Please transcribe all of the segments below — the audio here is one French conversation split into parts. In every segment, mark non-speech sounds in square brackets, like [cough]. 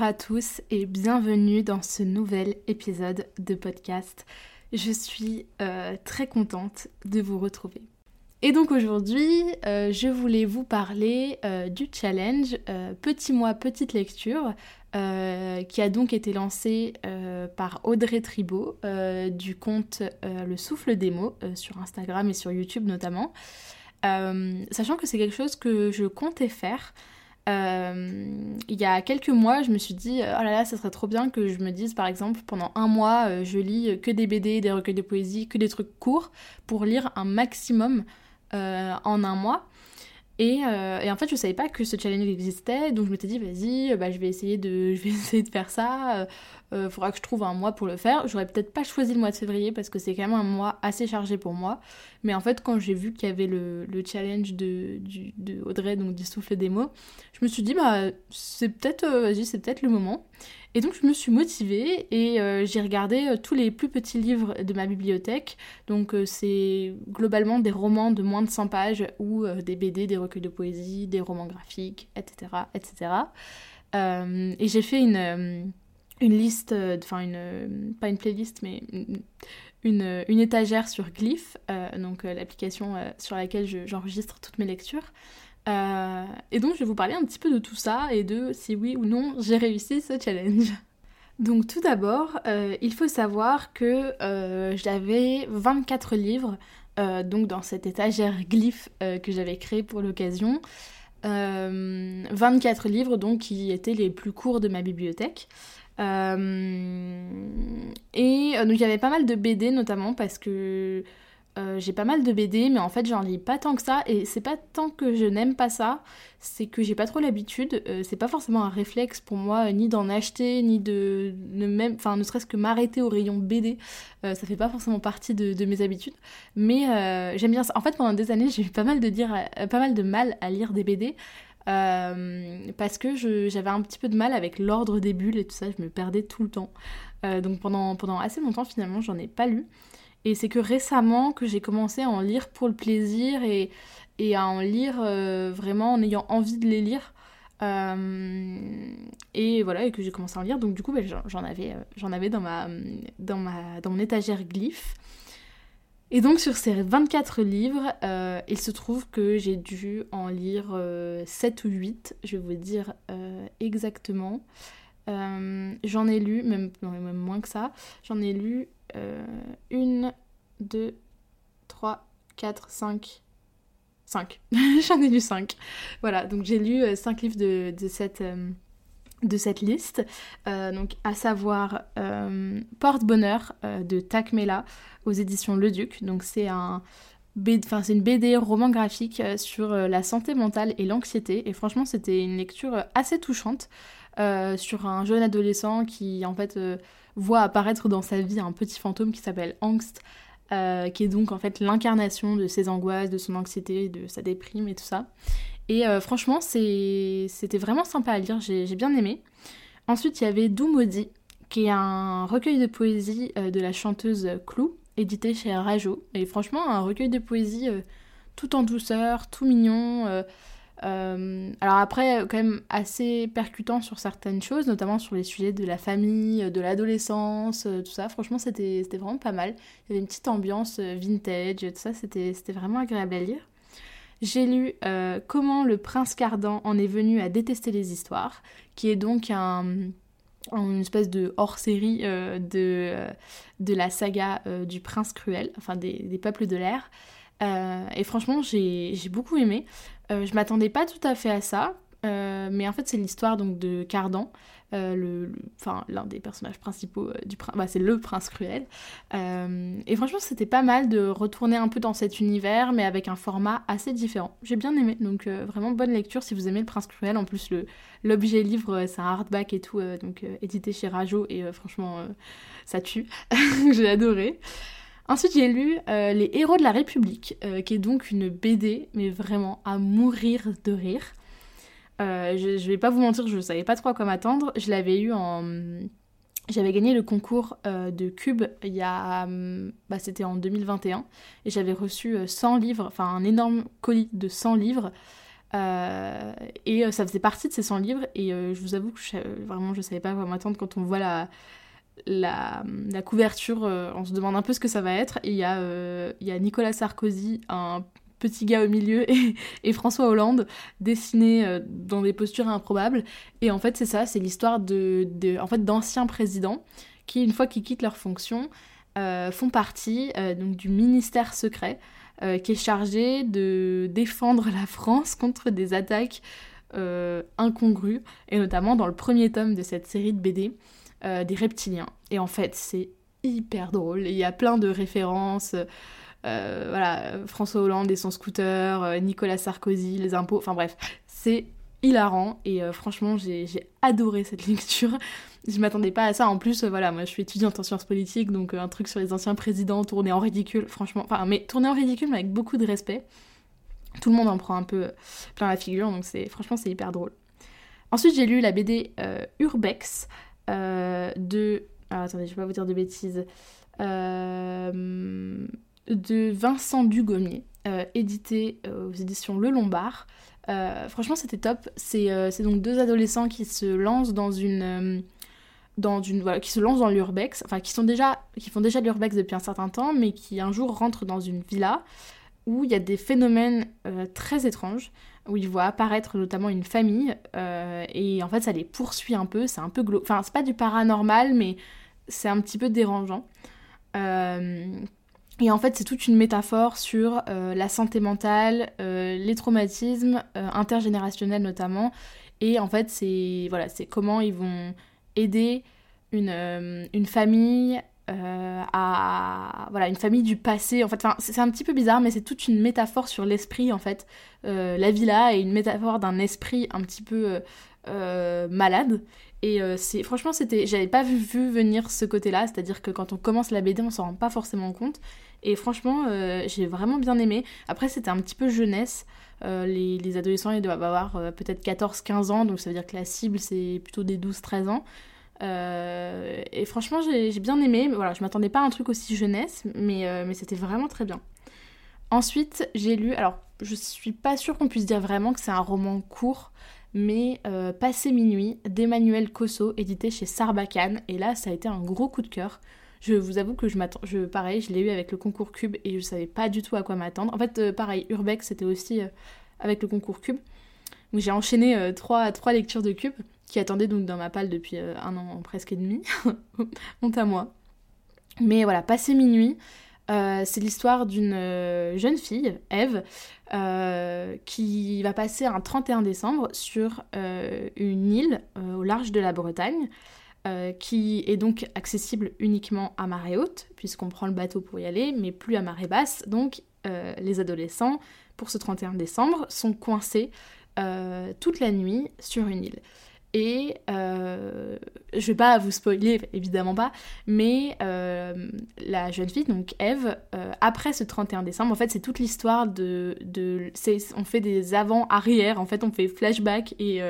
Bonjour à tous et bienvenue dans ce nouvel épisode de podcast. Je suis euh, très contente de vous retrouver. Et donc aujourd'hui, euh, je voulais vous parler euh, du challenge Petit mois, petite lecture, qui a donc été lancé par Audrey Tribault du compte Le Souffle des mots sur Instagram et sur YouTube notamment. sachant que c'est quelque chose que je comptais faire. Euh, il y a quelques mois, je me suis dit, oh là là, ça serait trop bien que je me dise, par exemple, pendant un mois, euh, je lis que des BD, des recueils de poésie, que des trucs courts, pour lire un maximum euh, en un mois. Et, en fait, je savais pas que ce challenge existait, donc je m'étais dit, vas-y, bah, je, vais essayer de, [laughs] je vais de faire ça. Il faudra que je trouve un mois pour le faire. J'aurais peut-être pas choisi le mois de février parce que c'est quand même un mois assez chargé pour moi. Mais en fait, quand j'ai vu qu'il y avait le, challenge de, Audrey, donc du souffle des mots, je me suis dit, bah, c'est peut-être, euh, c'est peut-être le moment. Et donc, je me suis motivée et euh, j'ai regardé euh, tous les plus petits livres de ma bibliothèque. Donc, c'est globalement des romans de moins de 100 pages ou des BD, des recueils de poésie, des romans graphiques, etc. etc. et j'ai fait une, une liste, enfin, une, pas une playlist, mais une, une étagère sur Glyph, donc l'application sur laquelle j'enregistre toutes mes lectures. Euh, et donc je vais vous parler un petit peu de tout ça et de si oui ou non j'ai réussi ce challenge. [laughs] Donc tout d'abord, euh, il faut savoir que euh, j'avais 24 livres donc dans cette étagère glyphe que j'avais créée pour l'occasion. 24 livres donc qui étaient les plus courts de ma bibliothèque. et donc il y avait pas mal de BD notamment parce que euh, j'ai pas mal de BD, mais en fait j'en lis pas tant que ça, et c'est pas tant que je n'aime pas ça, c'est que j'ai pas trop l'habitude, euh, c'est pas forcément un réflexe pour moi, euh, ni d'en acheter, ni de, même, enfin ne serait-ce que m'arrêter au rayon BD, ça fait pas forcément partie de, mes habitudes, mais j'aime bien ça. En fait pendant des années [laughs] j'ai eu pas mal de, dire, pas mal de mal à lire des BD, parce que j'avais un petit peu de mal avec l'ordre des bulles et tout ça, je me perdais tout le temps. donc pendant, pendant assez longtemps finalement j'en ai pas lu. Et c'est que récemment que j'ai commencé à en lire pour le plaisir et, et à en lire euh, vraiment en ayant envie de les lire. Euh, et voilà, et que j'ai commencé à en lire. Donc du coup, ben, j'en avais, euh, j'en avais dans, ma, dans, ma, dans mon étagère glyphe. Et donc sur ces 24 livres, il se trouve que j'ai dû en lire 7 ou 8, je vais vous dire exactement. j'en ai lu, même, même moins que ça, j'en ai lu 1, 2, 3, 4, 5. 5. J'en ai lu 5. Voilà, donc j'ai lu 5 euh, livres de, de cette, euh, de cette liste. Euh, à savoir Porte-Bonheur de Takmela aux éditions Le Duc. Donc c'est un. c'est une BD roman graphique sur la santé mentale et l'anxiété. Et franchement, c'était une lecture assez touchante sur un jeune adolescent qui, en fait, voit apparaître dans sa vie un petit fantôme qui s'appelle Angst, euh, qui est donc en fait l'incarnation de ses angoisses, de son anxiété, de sa déprime et tout ça. Et euh, franchement, c'était vraiment sympa à lire, j'ai bien aimé. Ensuite, il y avait Doux Maudit, qui est un recueil de poésie euh, de la chanteuse Clou, édité chez Rajo. Et franchement, un recueil de poésie tout en douceur, tout mignon. Euh, alors après, quand même assez percutant sur certaines choses, notamment sur les sujets de la famille, de l'adolescence, euh, tout ça. Franchement, c'était vraiment pas mal. Il y avait une petite ambiance euh, vintage, tout ça, c'était vraiment agréable à lire. J'ai lu Comment le prince Cardan en est venu à détester les histoires, qui est donc un, une espèce de hors-série de, de la saga du prince cruel, enfin des, des peuples de l'air. et franchement, j'ai beaucoup aimé. Euh, je m'attendais pas tout à fait à ça. mais en fait c'est l'histoire donc de Cardan, euh, l'un des personnages principaux euh, du prince, bah, c'est le prince cruel. Euh, et franchement, c'était pas mal de retourner un peu dans cet univers, mais avec un format assez différent. J'ai bien aimé, donc vraiment bonne lecture si vous aimez le prince cruel. En plus, l'objet livre, c'est un hardback et tout, donc édité chez Rajo, et franchement, ça tue. [laughs] J'ai adoré. Ensuite, j'ai lu Les Héros de la République, qui est donc une BD, mais vraiment à mourir de rire. Euh, je, je, vais pas vous mentir, je savais pas trop à quoi m'attendre. Je l'avais eu en. J'avais gagné le concours euh, de Cube il y a. Bah, C'était en 2021. Et j'avais reçu 100 euh, livres, enfin un énorme colis de 100 livres. et ça faisait partie de ces 100 livres. Et je vous avoue que je, vraiment je savais pas à quoi m'attendre quand on voit la. La, couverture, on se demande un peu ce que ça va être. Et il y, a, Nicolas Sarkozy, un petit gars au milieu [laughs] et, François Hollande dessinés euh, dans des postures improbables. Et en fait, c'est ça, c'est l'histoire de, en fait, d'anciens présidents qui, une fois qu'ils quittent leur fonction, euh, font partie euh, donc, du ministère secret qui est chargé de défendre la France contre des attaques incongrues, et notamment dans le premier tome de cette série de BD, des reptiliens. Et en fait, c'est hyper drôle. Il y a plein de références euh, voilà, François Hollande et son scooter, euh, Nicolas Sarkozy, les impôts, enfin bref, c'est hilarant et euh, franchement j'ai adoré cette [laughs] lecture. Je m'attendais pas à ça. En plus, voilà, moi je suis étudiante en sciences politiques, donc un truc sur les anciens présidents tourné en ridicule, franchement, enfin, mais tourné en ridicule mais avec beaucoup de respect. Tout le monde en prend un peu plein la figure, donc c'est franchement c'est hyper drôle. Ensuite, j'ai lu la BD Urbex de. Ah, attendez, je vais pas vous dire de bêtises. Euh de Vincent Dugommier, euh, édité euh, aux éditions Le Lombard. Euh, franchement, c'était top. C'est donc deux adolescents qui se lancent dans une. dans une voilà, qui se lancent dans l'urbex, enfin qui sont déjà qui font déjà l'urbex depuis un certain temps, mais qui un jour rentrent dans une villa où il y a des phénomènes très étranges, où ils voient apparaître notamment une famille, et en fait ça les poursuit un peu, c'est un peu glauque. Enfin, c'est pas du paranormal, mais c'est un petit peu dérangeant. Et en fait, c'est toute une métaphore sur euh, la santé mentale, euh, les traumatismes euh, intergénérationnels notamment. Et en fait, c'est voilà, comment ils vont aider une, une famille à voilà une famille du passé. En fait, c'est un petit peu bizarre, mais c'est toute une métaphore sur l'esprit en fait. la villa est une métaphore d'un esprit un petit peu malade. Et c'est franchement, c'était, j'avais pas vu, venir ce côté-là, c'est-à-dire que quand on commence la BD, on s'en rend pas forcément compte. Et franchement, euh, j'ai vraiment bien aimé. Après, c'était un petit peu jeunesse. Euh, les, adolescents, ils doivent avoir euh, peut-être 14-15 ans, donc ça veut dire que la cible, c'est plutôt des 12-13 ans. Et franchement, j'ai bien aimé. Voilà, je m'attendais pas à un truc aussi jeunesse, mais, mais c'était vraiment très bien. Ensuite, j'ai lu, alors je suis pas sûre qu'on puisse dire vraiment que c'est un roman court, mais Passé minuit d'Emmanuel Cosso, édité chez Sarbacane. Et là, ça a été un gros coup de cœur. Je vous avoue que je m'attends, je, pareil, je l'ai eu avec le concours Cube et je savais pas du tout à quoi m'attendre. En fait, euh, pareil, Urbex, c'était aussi euh, avec le concours Cube. Donc j'ai enchaîné euh, trois, trois lectures de Cube qui attendaient donc dans ma palle depuis un an presque et demi. [laughs] Honte à moi. Mais voilà, passé minuit, c'est l'histoire d'une jeune fille, Eve, qui va passer un 31 décembre sur une île au large de la Bretagne. Euh, qui est donc accessible uniquement à marée haute, puisqu'on prend le bateau pour y aller, mais plus à marée basse. Donc euh, les adolescents, pour ce 31 décembre, sont coincés euh, toute la nuit sur une île. Et je vais pas vous spoiler, évidemment pas, mais la jeune fille, donc Eve, après ce 31 décembre, en fait, c'est toute l'histoire de. on fait des avant-arrière, en fait, on fait flashback et,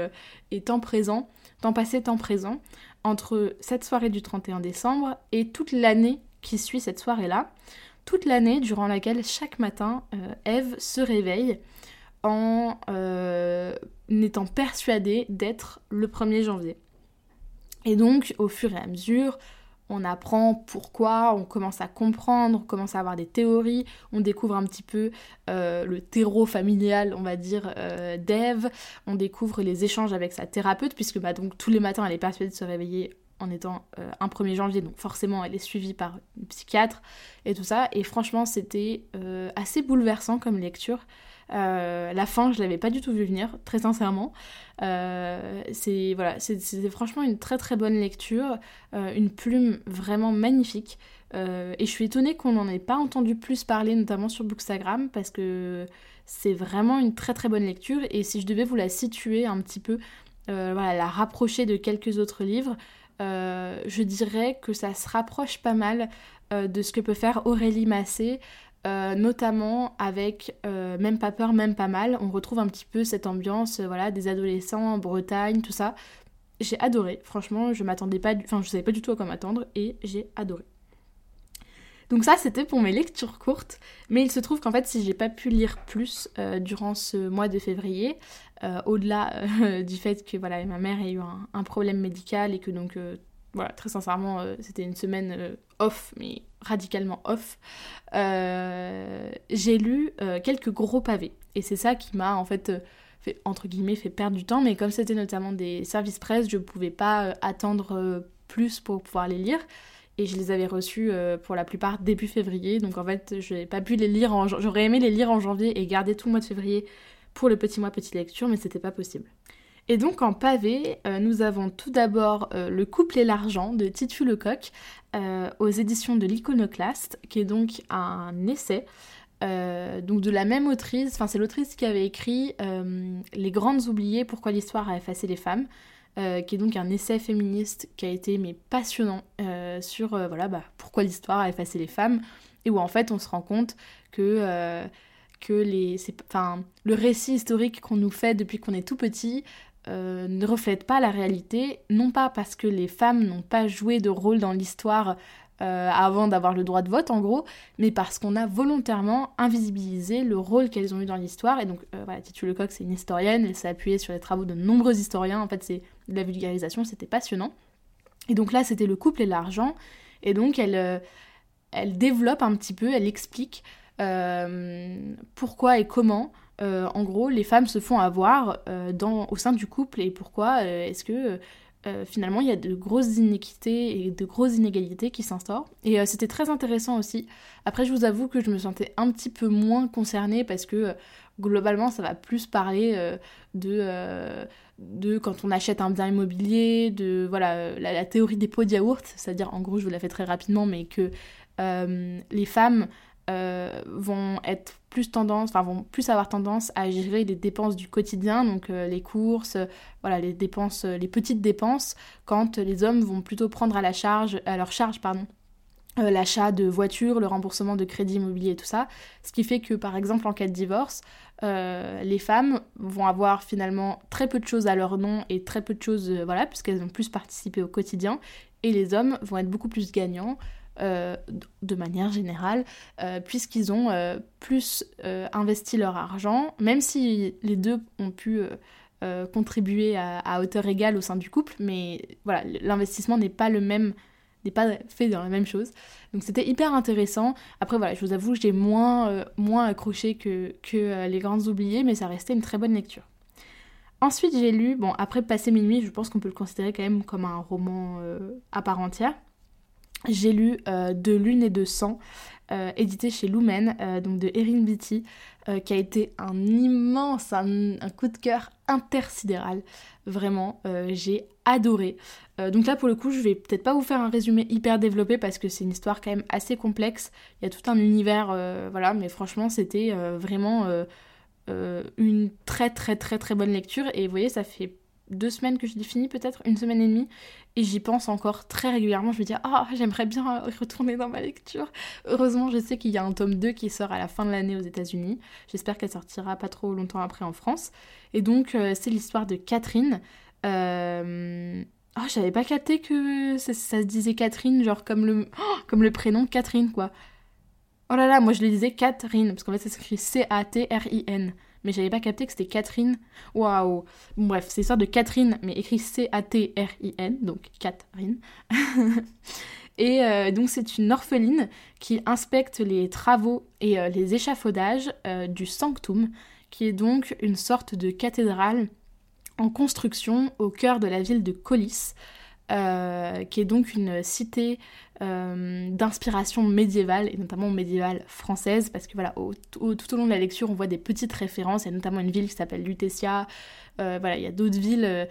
et temps présent, temps passé, temps présent entre cette soirée du 31 décembre et toute l'année qui suit cette soirée-là. Toute l'année durant laquelle chaque matin, euh, Eve se réveille en euh, étant persuadée d'être le 1er janvier. Et donc, au fur et à mesure, on apprend pourquoi, on commence à comprendre, on commence à avoir des théories, on découvre un petit peu euh, le terreau familial, on va dire, euh, d'Eve, on découvre les échanges avec sa thérapeute, puisque bah, donc, tous les matins elle est persuadée de se réveiller en étant euh, un 1er janvier, donc forcément elle est suivie par une psychiatre et tout ça, et franchement c'était assez bouleversant comme lecture. La fin, je l'avais pas du tout vu venir, très sincèrement. c'est voilà, c'était franchement une très très bonne lecture, une plume vraiment magnifique. et je suis étonnée qu'on n'en ait pas entendu plus parler, notamment sur Bookstagram, parce que c'est vraiment une très très bonne lecture. Et si je devais vous la situer un petit peu, voilà, la rapprocher de quelques autres livres, je dirais que ça se rapproche pas mal euh, de ce que peut faire Aurélie Massé, euh, notamment avec euh, Même pas peur, même pas mal. On retrouve un petit peu cette ambiance voilà, des adolescents en Bretagne, tout ça. J'ai adoré, franchement, je m'attendais pas, enfin je savais pas du tout à quoi m'attendre et j'ai adoré. Donc ça c'était pour mes lectures courtes, mais il se trouve qu'en fait si j'ai pas pu lire plus durant ce mois de février, au-delà [laughs] du fait que voilà ma mère a eu un, un problème médical et que donc voilà, très sincèrement, euh, c'était une semaine euh, off, mais radicalement off. Euh, j'ai lu quelques gros pavés. Et c'est ça qui m'a en fait fait, entre guillemets, fait perdre du temps. Mais comme c'était notamment des services presse, je ne pouvais pas attendre plus pour pouvoir les lire. Et je les avais reçus pour la plupart début février. Donc en fait, je n'ai pas pu les lire en... J'aurais aimé les lire en janvier et garder tout le mois de février pour le petit mois petite lecture, mais c'était pas possible. Et donc en pavé, euh, nous avons tout d'abord euh, Le couple et l'argent de Titu Lecoq euh, aux éditions de l'Iconoclaste, qui est donc un essai. donc de la même autrice, enfin c'est l'autrice qui avait écrit Les grandes oubliées, pourquoi l'histoire a effacé les femmes, qui est donc un essai féministe qui a été mais passionnant sur voilà bah, pourquoi l'histoire a effacé les femmes et où en fait on se rend compte que que les, enfin, le récit historique qu'on nous fait depuis qu'on est tout petit euh, ne reflète pas la réalité, non pas parce que les femmes n'ont pas joué de rôle dans l'histoire euh, avant d'avoir le droit de vote en gros, mais parce qu'on a volontairement invisibilisé le rôle qu'elles ont eu dans l'histoire. Et donc euh, voilà, Titu Lecoq c'est une historienne, elle s'est appuyée sur les travaux de nombreux historiens, en fait c'est de la vulgarisation, c'était passionnant. Et donc là c'était le couple et l'argent, et donc elle, elle développe un petit peu, elle explique pourquoi et comment euh, en gros, les femmes se font avoir euh, au sein du couple et pourquoi euh, est-ce que finalement il y a de grosses inéquités et de grosses inégalités qui s'instaurent? Et c'était très intéressant aussi. Après, je vous avoue que je me sentais un petit peu moins concernée parce que globalement, ça va plus parler de, quand on achète un bien immobilier, de voilà la, théorie des pots de yaourt, c'est-à-dire en gros, je vous la fais très rapidement, mais que les femmes vont être plus tendance, enfin vont plus avoir tendance à gérer les dépenses du quotidien, donc euh, les courses, euh, voilà les dépenses, les petites dépenses, quand les hommes vont plutôt prendre à la charge, à leur charge pardon, l'achat de voitures, le remboursement de crédits immobiliers tout ça, ce qui fait que par exemple en cas de divorce, les femmes vont avoir finalement très peu de choses à leur nom et très peu de choses, voilà, puisqu'elles ont plus participé au quotidien, et les hommes vont être beaucoup plus gagnants. Euh, de manière générale, euh, puisqu'ils ont euh, plus investi leur argent, même si les deux ont pu contribuer à, hauteur égale au sein du couple, mais voilà, l'investissement n'est pas le même n'est pas fait dans la même chose. Donc c'était hyper intéressant. Après voilà, je vous avoue, j'ai moins, moins accroché que, que Les Grandes Oubliées, mais ça restait une très bonne lecture. Ensuite j'ai lu, bon après Passer minuit, je pense qu'on peut le considérer quand même comme un roman à part entière j'ai lu euh, De Lune et de Sang, euh, édité chez Lumen, euh, donc de Erin Beatty, qui a été un immense, un, coup de cœur intersidéral. Vraiment, j'ai adoré. donc là, pour le coup, je vais peut-être pas vous faire un résumé hyper développé parce que c'est une histoire quand même assez complexe. Il y a tout un univers, voilà, mais franchement, c'était vraiment une très très très très bonne lecture. Et vous voyez, ça fait deux semaines que je l'ai fini, peut-être une semaine et demie, et j'y pense encore très régulièrement. Je me dis, ah, j'aimerais bien retourner dans ma lecture. Heureusement, je sais qu'il y a un tome 2 qui sort à la fin de l'année aux États-Unis. J'espère qu'elle sortira pas trop longtemps après en France. Et donc, euh, c'est l'histoire de Catherine. Euh... Oh, j'avais pas capté que ça, se disait Catherine, genre comme le, oh, comme le prénom Catherine, quoi. Oh là là, moi je le disais Catherine, parce qu'en fait ça s'écrit C-A-T-R-I-N mais j'avais pas capté que c'était Catherine. Waouh Bref, c'est l'histoire de Catherine, mais écrit C-A-T-R-I-N, donc Catherine. [laughs] et euh, donc c'est une orpheline qui inspecte les travaux et euh, les échafaudages euh, du Sanctum, qui est donc une sorte de cathédrale en construction au cœur de la ville de Colis. Qui est donc une cité d'inspiration médiévale, et notamment médiévale française, parce que voilà, tout au long de la lecture, on voit des petites références, il y a notamment une ville qui s'appelle Lutetia, voilà, il y a d'autres villes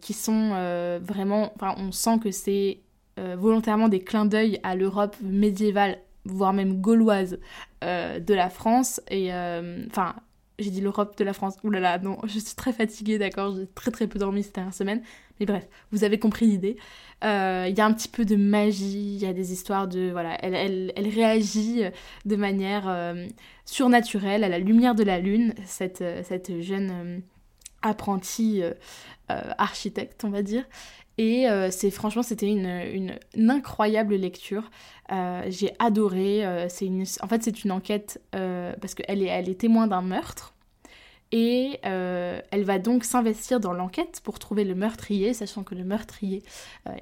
qui sont vraiment, enfin, on sent que c'est volontairement des clins d'œil à l'Europe médiévale voire même gauloise euh, de la France. Et euh, enfin, j'ai dit l'Europe de la France. Là, non, je suis très fatiguée, d'accord, j'ai très très peu dormi cette dernière semaine. Mais bref, vous avez compris l'idée. Euh, il y a un petit peu de magie, il y a des histoires de... Voilà, elle, réagit de manière surnaturelle à la lumière de la lune, cette, cette jeune apprentie architecte, on va dire. Et euh, c'est franchement, c'était une, incroyable lecture. Euh, j'ai adoré. Euh, une, en fait, c'est une enquête parce qu'elle est, elle est témoin d'un meurtre. Et elle va donc s'investir dans l'enquête pour trouver le meurtrier, sachant que le meurtrier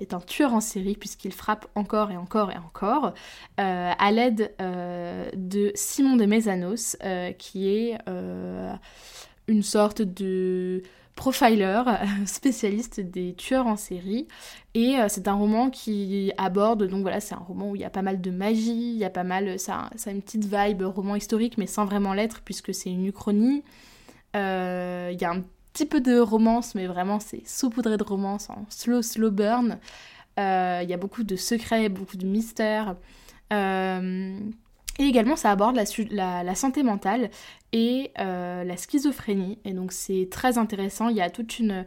est un tueur en série puisqu'il frappe encore et encore et encore, à l'aide de Simon de Mesanos, qui est une sorte de profiler, [laughs] spécialiste des tueurs en série. Et euh, c'est un roman qui aborde, donc voilà, c'est un roman où il y a pas mal de magie, il y a pas mal, ça, ça a une petite vibe roman historique, mais sans vraiment l'être, puisque c'est une uchronie. Euh, il y a un petit peu de romance, mais vraiment c'est saupoudré de romance en slow, slow burn. Euh, il y a beaucoup de secrets, beaucoup de mystères. Et également, ça aborde la, santé mentale et euh, la schizophrénie. Et donc, c'est très intéressant. Il y a toute une,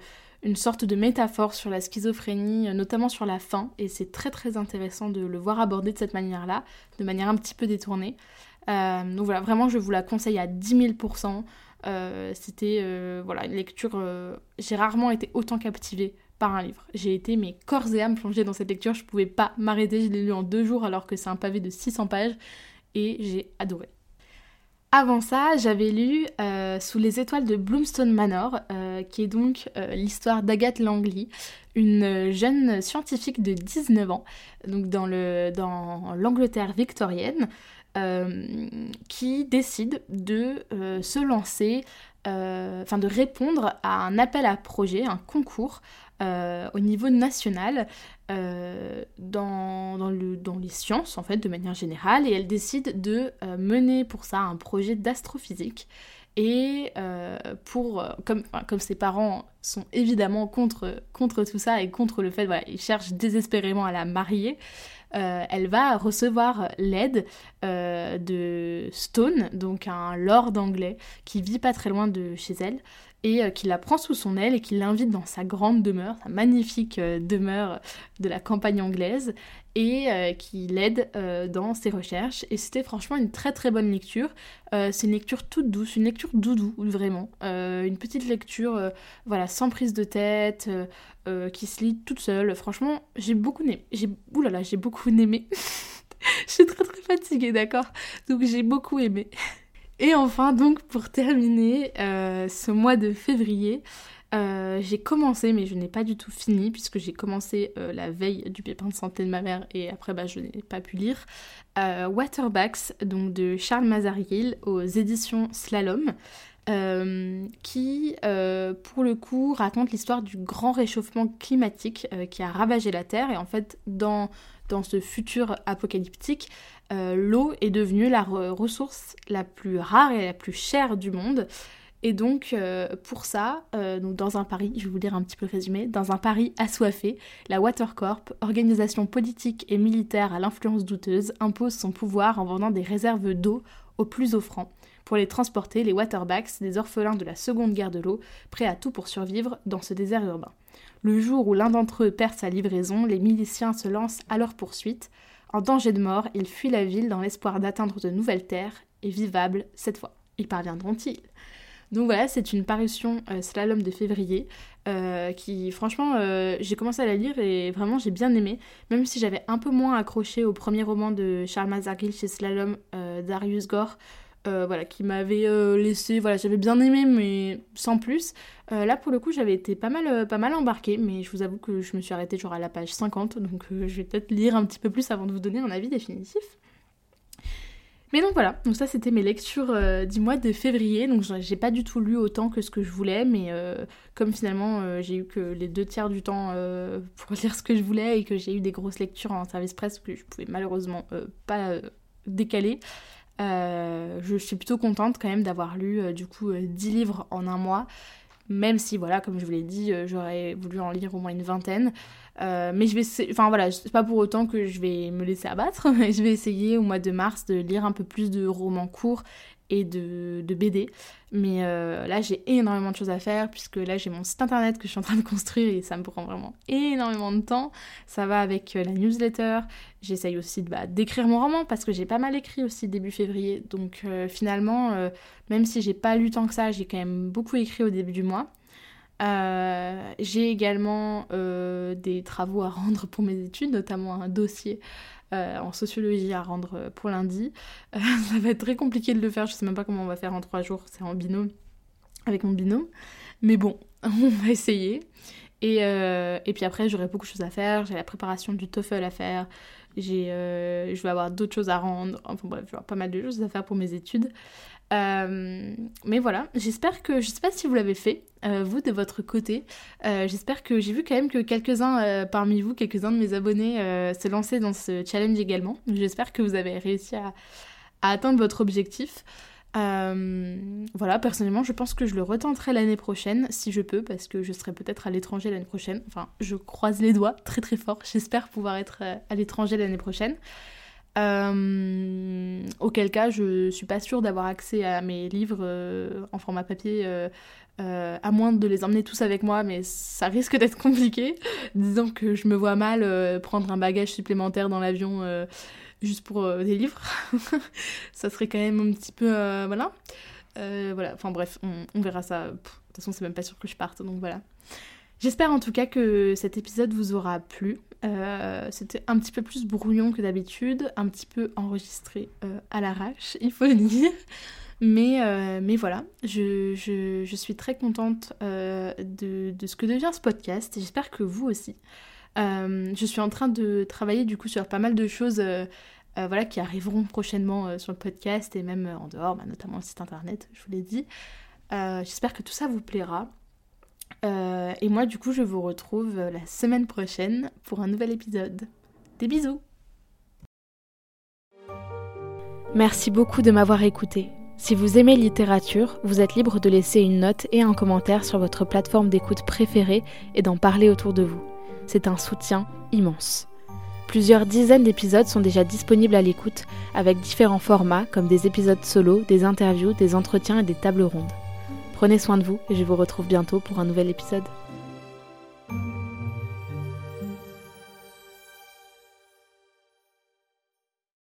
sorte de métaphore sur la schizophrénie, notamment sur la fin. Et c'est très, très intéressant de le voir abordé de cette manière-là, de manière un petit peu détournée. Euh, donc voilà, vraiment, je vous la conseille à 10 000%. Euh, c'était voilà, une lecture. J'ai rarement été autant captivée par un livre. J'ai été mes corps et âme plongés dans cette lecture. Je pouvais pas m'arrêter. Je l'ai lu en deux jours alors que c'est un pavé de 600 pages et j'ai adoré. Avant ça, j'avais lu euh, Sous les étoiles de Bloomstone Manor, euh, qui est donc euh, l'histoire d'Agathe Langley, une jeune scientifique de 19 ans, donc dans l'Angleterre victorienne, qui décide de se lancer, enfin de répondre à un appel à projet, un concours au niveau national euh, dans, dans, le, dans, les sciences, en fait, de manière générale, et elle décide de euh, mener pour ça un projet d'astrophysique. Et euh, pour, comme, comme ses parents sont évidemment contre, contre tout ça et contre le fait, voilà, ils cherchent désespérément à la marier, elle va recevoir l'aide de Stone, donc un lord anglais qui vit pas très loin de chez elle, et euh, qui la prend sous son aile et qui l'invite dans sa grande demeure, sa magnifique euh, demeure de la campagne anglaise, et euh, qui l'aide dans ses recherches. Et c'était franchement une très très bonne lecture. c'est une lecture toute douce, une lecture doudou, vraiment. une petite lecture, voilà, sans prise de tête, qui se lit toute seule. Franchement, j'ai beaucoup aimé. J'ai... Oulala, j'ai beaucoup aimé. [laughs] Je suis très très fatiguée, d'accord? Donc j'ai beaucoup aimé. Et enfin, donc pour terminer euh, ce mois de février, euh, j'ai commencé, mais je n'ai pas du tout fini, puisque j'ai commencé euh, la veille du pépin de santé de ma mère et après bah, je n'ai pas pu lire. Waterbacks, donc de Charles Mazariel aux éditions Slalom. qui, pour le coup, raconte l'histoire du grand réchauffement climatique qui a ravagé la Terre. Et en fait, dans, dans ce futur apocalyptique, euh, l'eau est devenue la ressource la plus rare et la plus chère du monde. Et donc, euh, pour ça, euh, dans un pari, je vais vous dire un petit peu résumé, dans un pari assoiffé, la Watercorp, organisation politique et militaire à l'influence douteuse, impose son pouvoir en vendant des réserves d'eau aux plus offrants. Pour les transporter, les Waterbacks, des orphelins de la Seconde Guerre de l'eau, prêts à tout pour survivre dans ce désert urbain. Le jour où l'un d'entre eux perd sa livraison, les miliciens se lancent à leur poursuite. En danger de mort, ils fuient la ville dans l'espoir d'atteindre de nouvelles terres, et vivables cette fois. Y parviendront-ils? Donc voilà, c'est une parution euh, slalom de février euh, qui, franchement, euh, j'ai commencé à la lire et vraiment j'ai bien aimé. Même si j'avais un peu moins accroché au premier roman de Charles Mazarguil chez Slalom, Darius Gore, voilà, qui m'avait laissé, j'avais bien aimé mais sans plus. là pour le coup j'avais été pas mal, pas mal embarquée, mais je vous avoue que je me suis arrêtée genre à la page 50, donc je vais peut-être lire un petit peu plus avant de vous donner un avis définitif. Mais donc voilà, donc ça c'était mes lectures euh, du mois de février. Donc j'ai pas du tout lu autant que ce que je voulais, mais euh, comme finalement euh, j'ai eu que les deux tiers du temps pour [laughs] lire ce que je voulais et que j'ai eu des grosses lectures en service presse que je pouvais malheureusement pas décaler, je suis plutôt contente quand même d'avoir lu du coup 10 livres en un mois. Même si, voilà, comme je vous l'ai dit, j'aurais voulu en lire au moins une vingtaine. Euh, mais je vais, enfin voilà, c'est pas pour autant que je vais me laisser abattre. [laughs] je vais essayer au mois de mars de lire un peu plus de romans courts et de, BD. Mais euh, là, j'ai énormément de choses à faire puisque là, j'ai mon site internet que je suis en train de construire et ça me prend vraiment énormément de temps. Ça va avec euh, la newsletter. J'essaye aussi bah, d'écrire mon roman parce que j'ai pas mal écrit aussi début février. Donc finalement, même si j'ai pas lu tant que ça, j'ai quand même beaucoup écrit au début du mois. Euh, j'ai également euh, des travaux à rendre pour mes études, notamment un dossier euh, en sociologie à rendre pour lundi. [laughs] ça va être très compliqué de le faire, je sais même pas comment on va faire en trois jours, c'est en binôme, avec mon binôme. Mais bon, [laughs] on va essayer. Et, puis après, j'aurai beaucoup de choses à faire, j'ai la préparation du TOEFL à faire, j'ai, je vais avoir d'autres choses à rendre, enfin bref, avoir pas mal de choses à faire pour mes études. Euh, mais voilà, j'espère que, je sais pas si vous l'avez fait, euh, vous de votre côté, euh, j'espère que j'ai vu quand même que quelques-uns parmi vous, quelques-uns de mes abonnés se lançaient dans ce challenge également. J'espère que vous avez réussi à, atteindre votre objectif. voilà, personnellement, je pense que je le retenterai l'année prochaine, si je peux, parce que je serai peut-être à l'étranger l'année prochaine. Enfin, je croise les doigts très très fort. J'espère pouvoir être à l'étranger l'année prochaine. Euh, auquel cas, je suis pas sûre d'avoir accès à mes livres euh, en format papier, euh, à moins de les emmener tous avec moi, mais ça risque d'être [laughs] compliqué. Disons que je me vois mal prendre un bagage supplémentaire dans l'avion juste pour des livres. [laughs] ça serait quand même un petit peu. voilà. voilà, enfin bref, on, on verra ça. de toute façon, c'est même pas sûr que je parte, donc voilà. J'espère en tout cas que cet épisode vous aura plu. Euh, c'était un petit peu plus brouillon que d'habitude, un petit peu enregistré euh, à l'arrache, il faut le dire. Mais, euh, voilà, je, suis très contente de, de, ce que devient ce podcast et j'espère que vous aussi. je suis en train de travailler du coup sur pas mal de choses voilà, qui arriveront prochainement sur le podcast et même en dehors, bah, notamment le site internet, je vous l'ai dit. j'espère que tout ça vous plaira. Euh, et moi, du coup, je vous retrouve la semaine prochaine pour un nouvel épisode. Des bisous Merci beaucoup de m'avoir écouté. Si vous aimez littérature, vous êtes libre de laisser une note et un commentaire sur votre plateforme d'écoute préférée et d'en parler autour de vous. C'est un soutien immense. Plusieurs dizaines d'épisodes sont déjà disponibles à l'écoute avec différents formats comme des épisodes solo, des interviews, des entretiens et des tables rondes. Prenez soin de vous et je vous retrouve bientôt pour un nouvel épisode.